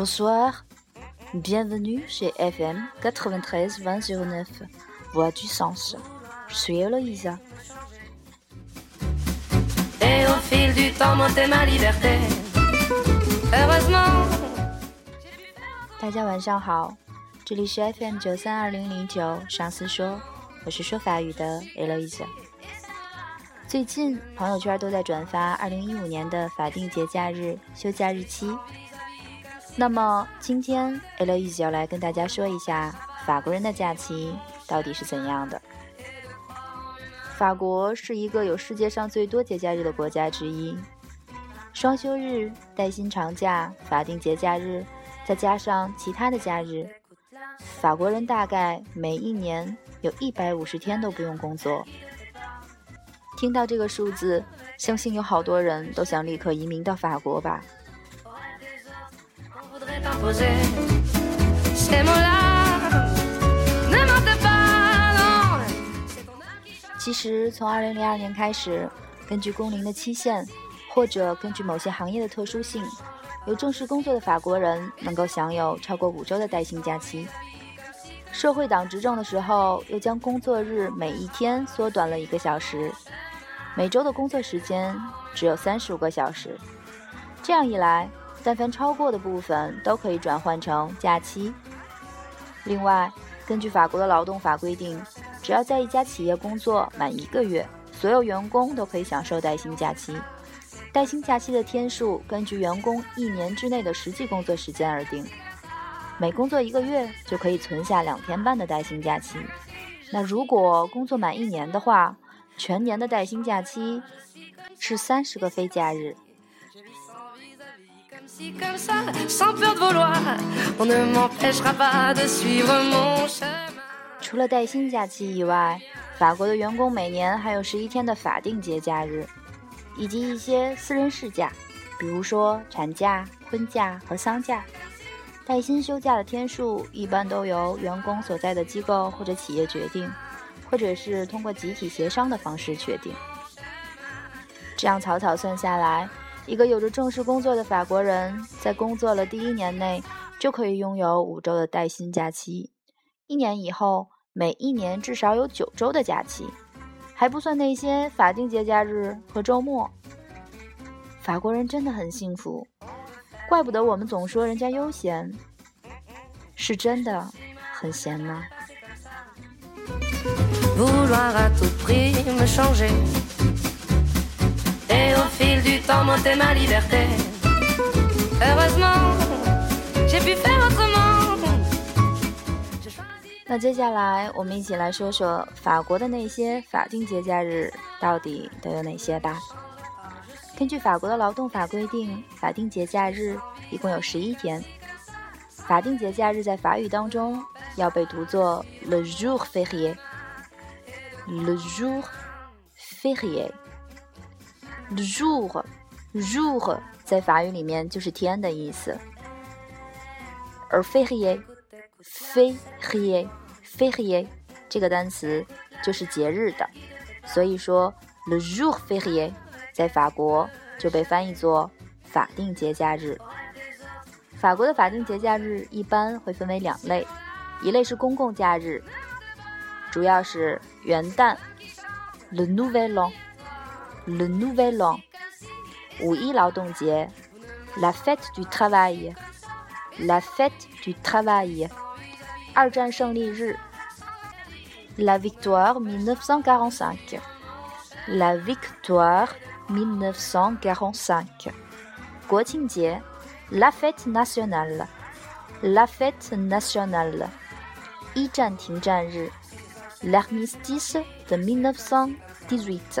Bonsoir, bienvenue chez FM 93-2009, Voix du Sens. Je suis Eloïsa. Et au fil du temps, monter ma liberté. Heureusement. 大家晚上好，这里是 FM 九三二零零九上司说，我是说法语的 Eloise。最近朋友圈都在转发二零一五年的法定节假日休假日期。那么今天 e l o i s 要来跟大家说一下法国人的假期到底是怎样的。法国是一个有世界上最多节假日的国家之一，双休日、带薪长假、法定节假日。再加上其他的假日，法国人大概每一年有一百五十天都不用工作。听到这个数字，相信有好多人都想立刻移民到法国吧。其实，从二零零二年开始，根据工龄的期限，或者根据某些行业的特殊性。有正式工作的法国人能够享有超过五周的带薪假期。社会党执政的时候，又将工作日每一天缩短了一个小时，每周的工作时间只有三十五个小时。这样一来，但凡超过的部分都可以转换成假期。另外，根据法国的劳动法规定，只要在一家企业工作满一个月，所有员工都可以享受带薪假期。带薪假期的天数根据员工一年之内的实际工作时间而定，每工作一个月就可以存下两天半的带薪假期。那如果工作满一年的话，全年的带薪假期是三十个非假日。除了带薪假期以外，法国的员工每年还有十一天的法定节假日。以及一些私人事假，比如说产假、婚假和丧假。带薪休假的天数一般都由员工所在的机构或者企业决定，或者是通过集体协商的方式确定。这样草草算下来，一个有着正式工作的法国人在工作了第一年内就可以拥有五周的带薪假期，一年以后每一年至少有九周的假期。还不算那些法定节假日和周末，法国人真的很幸福，怪不得我们总说人家悠闲，是真的很闲吗。那接下来我们一起来说说法国的那些法定节假日到底都有哪些吧。根据法国的劳动法规定，法定节假日一共有十一天。法定节假日在法语当中要被读作 le jour férié，le jour férié。Jour，jour 在法语里面就是天的意思，而 férié，férié。férié 这个单词就是节日的，所以说 le jour férié 在法国就被翻译作法定节假日。法国的法定节假日一般会分为两类，一类是公共假日，主要是元旦 le nouvel le Nouvel An, Oui, la fête du travail, la fête du travail, la victoire 1945, la victoire 1945, la fête nationale, la fête nationale, l'armistice de 1918.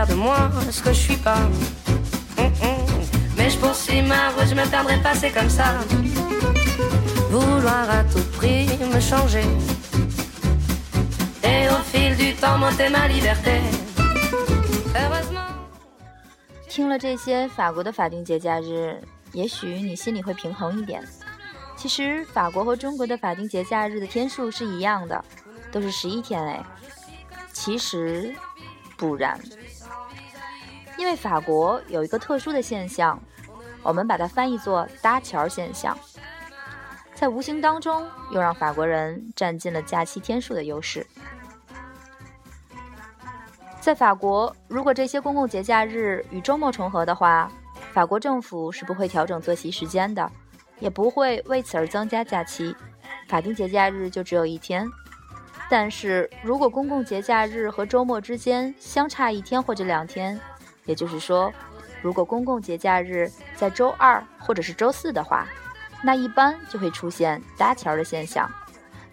faire de moi ce que je suis pas. Mais je poursuis ma route, je me perdrai pas, c'est comme ça. Vouloir à tout prix me changer. Et au fil du temps monter ma liberté. 听了这些法国的法定节假日，也许你心里会平衡一点。其实法国和中国的法定节假日的天数是一样的，都是十一天哎。其实不然，因为法国有一个特殊的现象。我们把它翻译作“搭桥现象”，在无形当中又让法国人占尽了假期天数的优势。在法国，如果这些公共节假日与周末重合的话，法国政府是不会调整作息时间的，也不会为此而增加假期，法定节假日就只有一天。但是如果公共节假日和周末之间相差一天或者两天，也就是说，如果公共节假日在周二或者是周四的话，那一般就会出现搭桥的现象。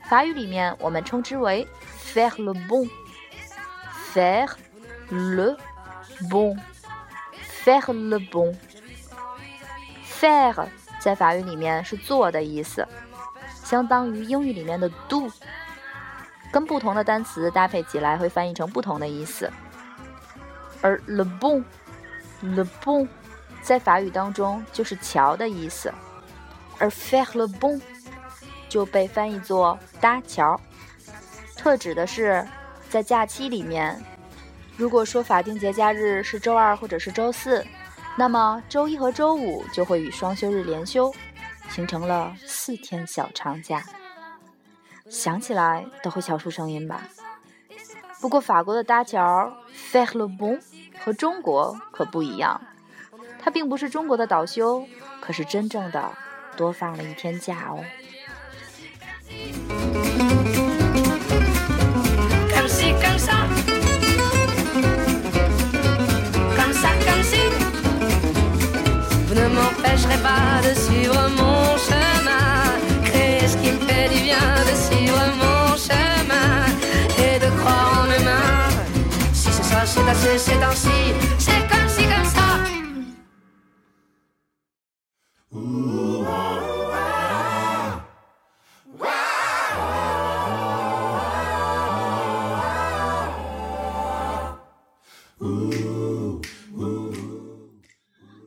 法语里面我们称之为 faire le bon，faire le bon，faire le bon，faire 在法语里面是做的意思，相当于英语里面的 do，跟不同的单词搭配起来会翻译成不同的意思，而 le bon。Le bon，在法语当中就是桥的意思，而 fair le bon 就被翻译作搭桥，特指的是在假期里面，如果说法定节假日是周二或者是周四，那么周一和周五就会与双休日连休，形成了四天小长假。想起来都会笑出声音吧？不过法国的搭桥，Fête le bon。和中国可不一样，它并不是中国的倒休，可是真正的多放了一天假哦。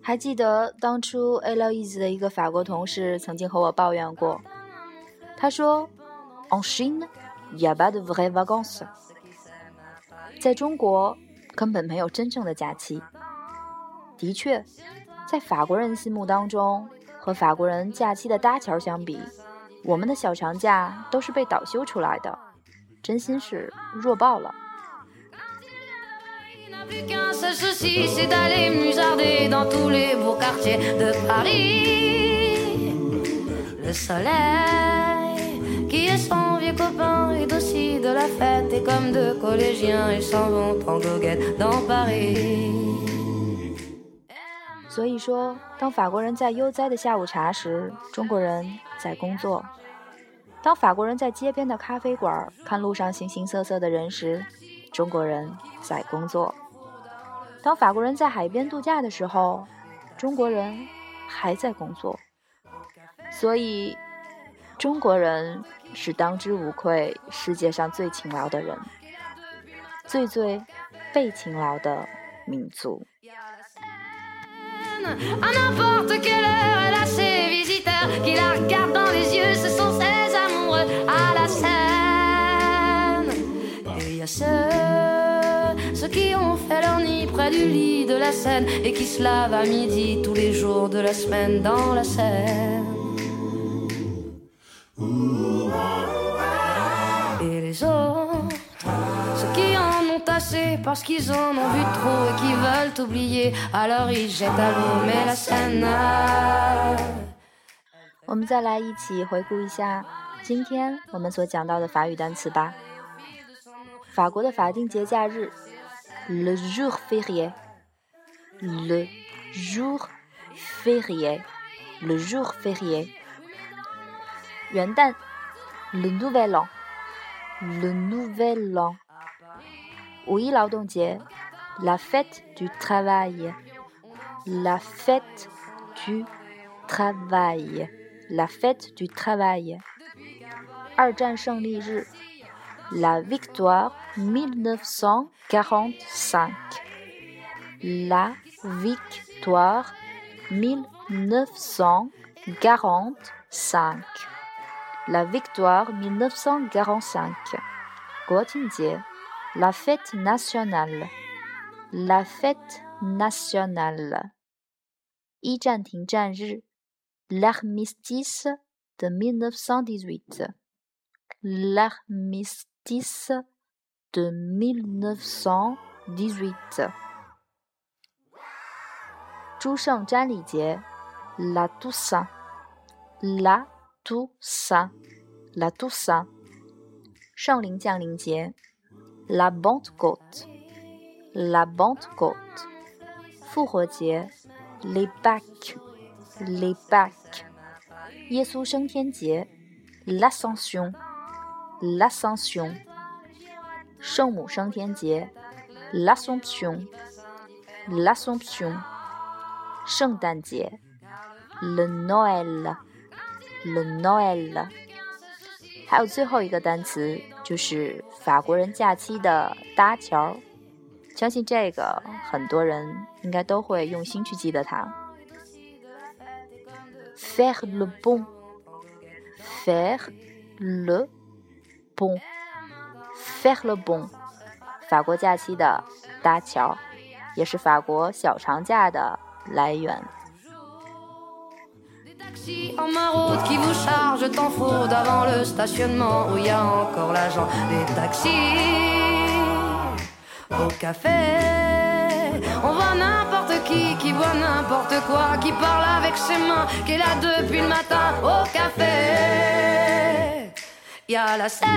还记得当初 a l o i s e 的一个法国同事曾经和我抱怨过，他说：“En Chine, il y a pas de vraies vacances。”在中国根本没有真正的假期。的确，在法国人心目当中，和法国人假期的搭桥相比，我们的小长假都是被倒休出来的，真心是弱爆了。所以说，当法国人在悠哉的下午茶时，中国人在工作；当法国人在街边的咖啡馆看路上形形色色的人时，中国人在工作。当法国人在海边度假的时候，中国人还在工作，所以中国人是当之无愧世界上最勤劳的人，最最被勤劳的民族。qui ont fait leur nid près du lit de la Seine et qui se lavent à midi tous les jours de la semaine dans la Seine. oublier parce qu'ils en ont vu trop et qu'ils veulent oublier. Alors ils jettent à l'eau, mais la scène. 我们再来一起回顾一下今天我们所讲到的法语单词吧。法国的法定节假日，le jour férié，le jour férié，le jour férié。元旦，le nouvel an，le nouvel an。 五一劳动节，la fête du travail，la fête du travail，la fête du travail。二战胜利日，la victoire mille neuf cent quarante-cinq。la victoire mille neuf cent quarante-cinq。la victoire mille neuf cent quarante-cinq。国庆节 ，la fête nationale，la fête nationale。一战停战日，l'armistice de mille neuf cent dix-huit。l'armistice de 1918. 诸圣瞻礼节，La Toussaint，La Toussaint，La Toussaint。圣灵降临节 ，La Pentecôte，La Pentecôte。复活节，Les Pâques，Les Pâques。耶稣升天节，L'Ascension。l'Ascension，圣母升天节，l'Assomption，l'Assomption，圣诞节，le Noël，le Noël，还有最后一个单词就是法国人假期的搭桥，相信这个很多人应该都会用心去记得它，faire le pont，faire le Pont，faire le pont，法国假期的搭桥，也是法国小长假的来源。En maraude qui vous charge tant fraude avant le stationnement où il y a encore l'agent des taxis. Au café, on voit n'importe qui qui voit n'importe quoi, qui parle avec ses mains, qui est là depuis le matin au café. Il y a la scène,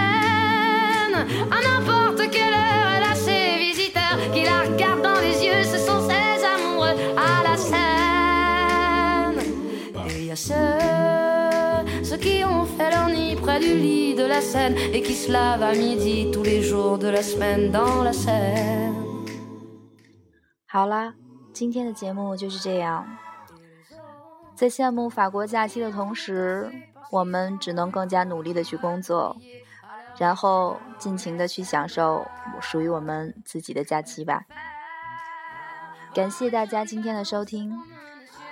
à n'importe quelle heure, elle a ses visiteurs qui la regardent dans les yeux, ce sont ses amoureux à la scène. Et y a ceux, ceux qui ont fait leur nid près du lit de la Seine et qui se lavent à midi tous les jours de la semaine dans la Seine. 好啦，今天的节目就是这样。在羡慕法国假期的同时，我们只能更加努力的去工作，然后尽情的去享受属于我们自己的假期吧。感谢大家今天的收听，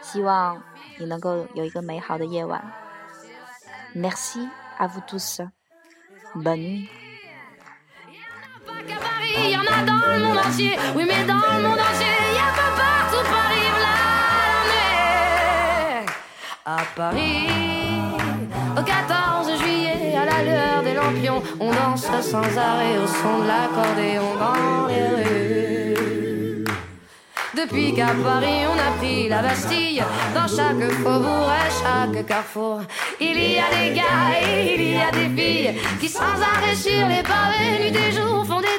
希望你能够有一个美好的夜晚。Merci à vous tous. Bonne nuit. Au 14 juillet, à la lueur des lampions, on danse sans arrêt au son de l'accordéon dans les rues. Depuis qu'à Paris on a pris la Bastille, dans chaque faubourg et chaque carrefour, il y a des gars et il y a des filles qui sans arrêt sur les pavés, nuit et jour font des.